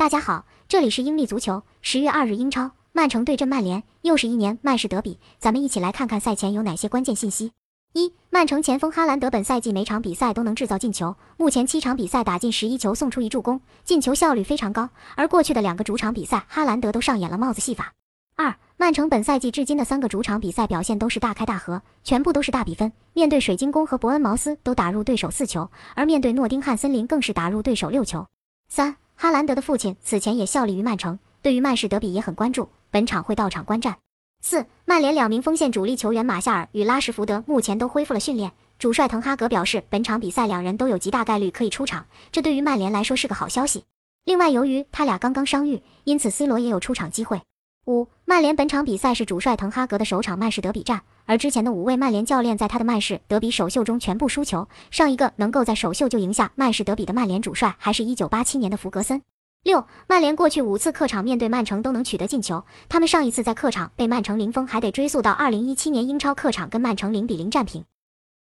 大家好，这里是英利足球。十月二日，英超曼城对阵曼联，又是一年曼市德比。咱们一起来看看赛前有哪些关键信息。一、曼城前锋哈兰德本赛季每场比赛都能制造进球，目前七场比赛打进十一球，送出一助攻，进球效率非常高。而过去的两个主场比赛，哈兰德都上演了帽子戏法。二、曼城本赛季至今的三个主场比赛表现都是大开大合，全部都是大比分。面对水晶宫和伯恩茅斯都打入对手四球，而面对诺丁汉森林更是打入对手六球。三。哈兰德的父亲此前也效力于曼城，对于曼市德比也很关注，本场会到场观战。四，曼联两名锋线主力球员马夏尔与拉什福德目前都恢复了训练，主帅滕哈格表示，本场比赛两人都有极大概率可以出场，这对于曼联来说是个好消息。另外，由于他俩刚刚伤愈，因此 C 罗也有出场机会。五，曼联本场比赛是主帅滕哈格的首场曼市德比战，而之前的五位曼联教练在他的曼市德比首秀中全部输球。上一个能够在首秀就赢下曼市德比的曼联主帅，还是一九八七年的弗格森。六，曼联过去五次客场面对曼城都能取得进球，他们上一次在客场被曼城零封，还得追溯到二零一七年英超客场跟曼城零比零战平。